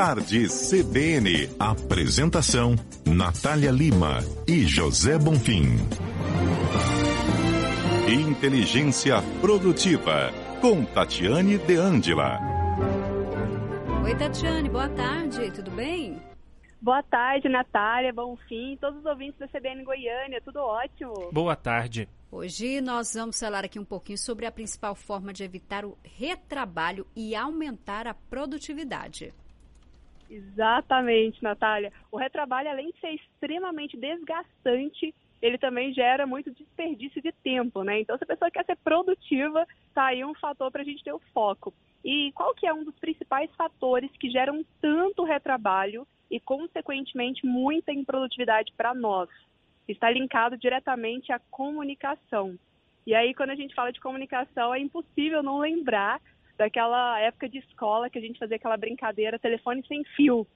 Tarde CBN. Apresentação: Natália Lima e José Bonfim. Inteligência Produtiva, com Tatiane De Angela. Oi, Tatiane, boa tarde, tudo bem? Boa tarde, Natália, Bonfim, todos os ouvintes da CBN Goiânia, tudo ótimo. Boa tarde. Hoje nós vamos falar aqui um pouquinho sobre a principal forma de evitar o retrabalho e aumentar a produtividade. Exatamente, Natália. O retrabalho, além de ser extremamente desgastante, ele também gera muito desperdício de tempo, né? Então, se a pessoa quer ser produtiva, tá aí um fator para a gente ter o foco. E qual que é um dos principais fatores que geram tanto retrabalho e, consequentemente, muita improdutividade para nós? Está linkado diretamente à comunicação. E aí, quando a gente fala de comunicação, é impossível não lembrar daquela época de escola que a gente fazia aquela brincadeira telefone sem fio.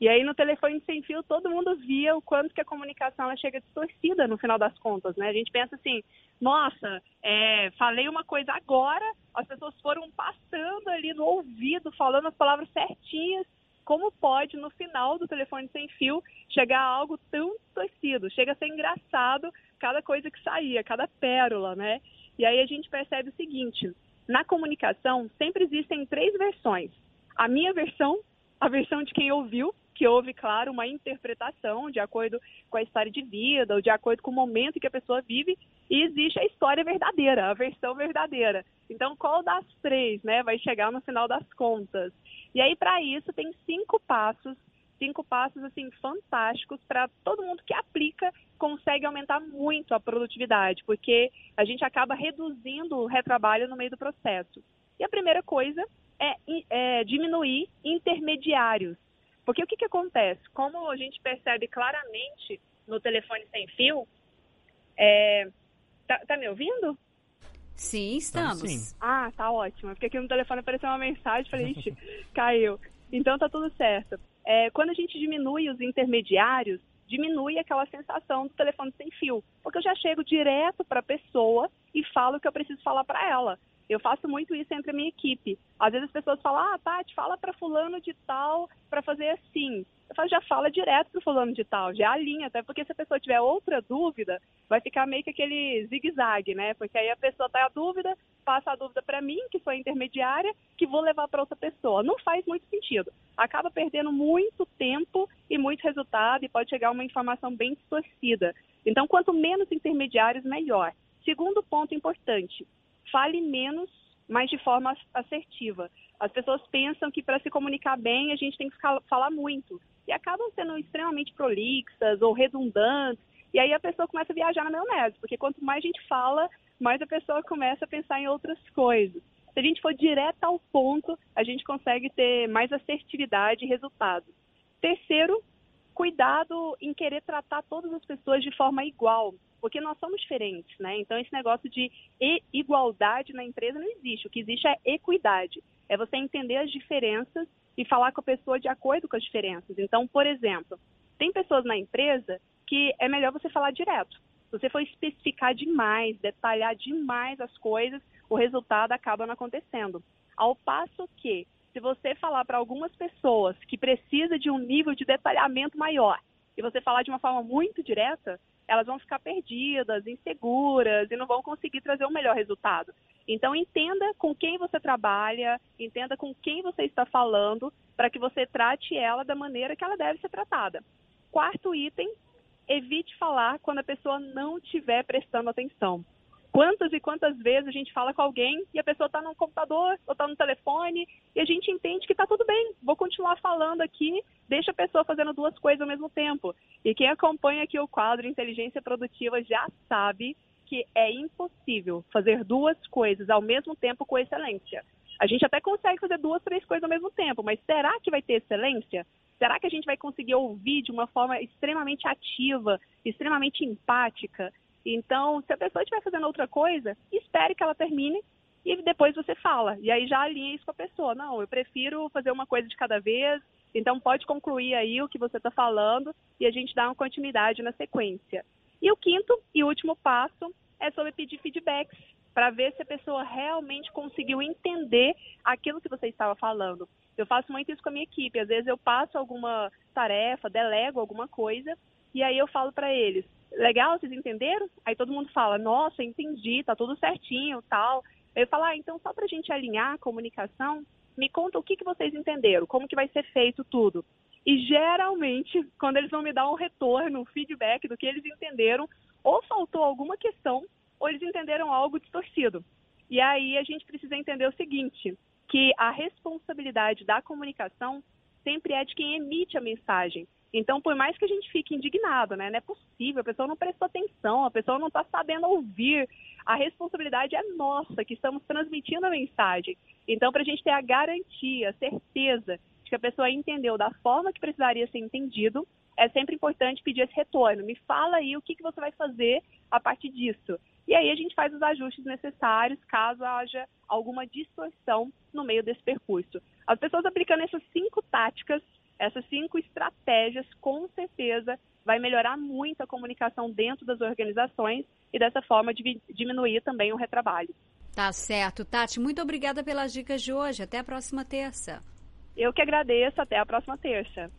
E aí no telefone sem fio todo mundo via o quanto que a comunicação ela chega distorcida no final das contas, né? A gente pensa assim, nossa, é, falei uma coisa agora, as pessoas foram passando ali no ouvido, falando as palavras certinhas, como pode no final do telefone sem fio chegar a algo tão distorcido? Chega a ser engraçado cada coisa que saía, cada pérola, né? E aí a gente percebe o seguinte, na comunicação sempre existem três versões. A minha versão, a versão de quem ouviu, que houve, claro, uma interpretação de acordo com a história de vida, ou de acordo com o momento que a pessoa vive, e existe a história verdadeira, a versão verdadeira. Então, qual das três, né, vai chegar no final das contas? E aí, para isso, tem cinco passos, cinco passos, assim, fantásticos para todo mundo que aplica consegue aumentar muito a produtividade, porque a gente acaba reduzindo o retrabalho no meio do processo. E a primeira coisa é, é diminuir intermediários. Porque o que, que acontece? Como a gente percebe claramente no telefone sem fio, é... tá, tá me ouvindo? Sim, estamos. Sim. Ah, tá ótimo. Porque aqui no telefone apareceu uma mensagem, falei, ixi, caiu. Então tá tudo certo. É, quando a gente diminui os intermediários, diminui aquela sensação do telefone sem fio. Porque eu já chego direto para a pessoa e falo o que eu preciso falar para ela. Eu faço muito isso entre a minha equipe. Às vezes as pessoas falam, ah, Tati, fala para fulano de tal para fazer assim. Já fala direto para fulano de tal, já alinha, até porque se a pessoa tiver outra dúvida, vai ficar meio que aquele zigue-zague, né? Porque aí a pessoa tá a dúvida, passa a dúvida para mim, que sou intermediária, que vou levar para outra pessoa. Não faz muito sentido. Acaba perdendo muito tempo e muito resultado e pode chegar uma informação bem distorcida. Então, quanto menos intermediários, melhor. Segundo ponto importante, fale menos, mas de forma assertiva. As pessoas pensam que para se comunicar bem a gente tem que falar muito e acabam sendo extremamente prolixas ou redundantes. E aí a pessoa começa a viajar na maionese, porque quanto mais a gente fala, mais a pessoa começa a pensar em outras coisas. Se a gente for direto ao ponto, a gente consegue ter mais assertividade e resultado. Terceiro, cuidado em querer tratar todas as pessoas de forma igual porque nós somos diferentes, né? Então esse negócio de igualdade na empresa não existe. O que existe é equidade. É você entender as diferenças e falar com a pessoa de acordo com as diferenças. Então, por exemplo, tem pessoas na empresa que é melhor você falar direto. Se você for especificar demais, detalhar demais as coisas, o resultado acaba não acontecendo. Ao passo que, se você falar para algumas pessoas que precisa de um nível de detalhamento maior e você falar de uma forma muito direta, elas vão ficar perdidas, inseguras e não vão conseguir trazer o um melhor resultado. Então, entenda com quem você trabalha, entenda com quem você está falando, para que você trate ela da maneira que ela deve ser tratada. Quarto item, evite falar quando a pessoa não estiver prestando atenção. Quantas e quantas vezes a gente fala com alguém e a pessoa está no computador ou está no telefone e a gente entende que está tudo bem, vou continuar falando aqui, deixa a pessoa fazendo duas coisas ao mesmo tempo. E quem acompanha aqui o quadro Inteligência Produtiva já sabe que é impossível fazer duas coisas ao mesmo tempo com excelência. A gente até consegue fazer duas, três coisas ao mesmo tempo, mas será que vai ter excelência? Será que a gente vai conseguir ouvir de uma forma extremamente ativa, extremamente empática? Então, se a pessoa estiver fazendo outra coisa, espere que ela termine e depois você fala. E aí já alinha isso com a pessoa. Não, eu prefiro fazer uma coisa de cada vez. Então, pode concluir aí o que você está falando e a gente dá uma continuidade na sequência. E o quinto e último passo é sobre pedir feedbacks para ver se a pessoa realmente conseguiu entender aquilo que você estava falando. Eu faço muito isso com a minha equipe. Às vezes eu passo alguma tarefa, delego alguma coisa, e aí eu falo para eles: legal, vocês entenderam? Aí todo mundo fala: nossa, entendi, tá tudo certinho, tal. Eu falo: ah, então só para a gente alinhar a comunicação, me conta o que, que vocês entenderam, como que vai ser feito tudo. E geralmente, quando eles vão me dar um retorno, um feedback do que eles entenderam, ou faltou alguma questão, ou eles entenderam algo distorcido. E aí a gente precisa entender o seguinte, que a responsabilidade da comunicação sempre é de quem emite a mensagem. Então, por mais que a gente fique indignado, né? Não é possível, a pessoa não prestou atenção, a pessoa não está sabendo ouvir. A responsabilidade é nossa, que estamos transmitindo a mensagem. Então, para a gente ter a garantia, a certeza de que a pessoa entendeu da forma que precisaria ser entendido, é sempre importante pedir esse retorno. Me fala aí o que, que você vai fazer a partir disso. E aí a gente faz os ajustes necessários caso haja alguma distorção no meio desse percurso. As pessoas aplicando essas cinco táticas, essas cinco estratégias, com certeza vai melhorar muito a comunicação dentro das organizações e dessa forma diminuir também o retrabalho. Tá certo. Tati, muito obrigada pelas dicas de hoje. Até a próxima terça. Eu que agradeço. Até a próxima terça.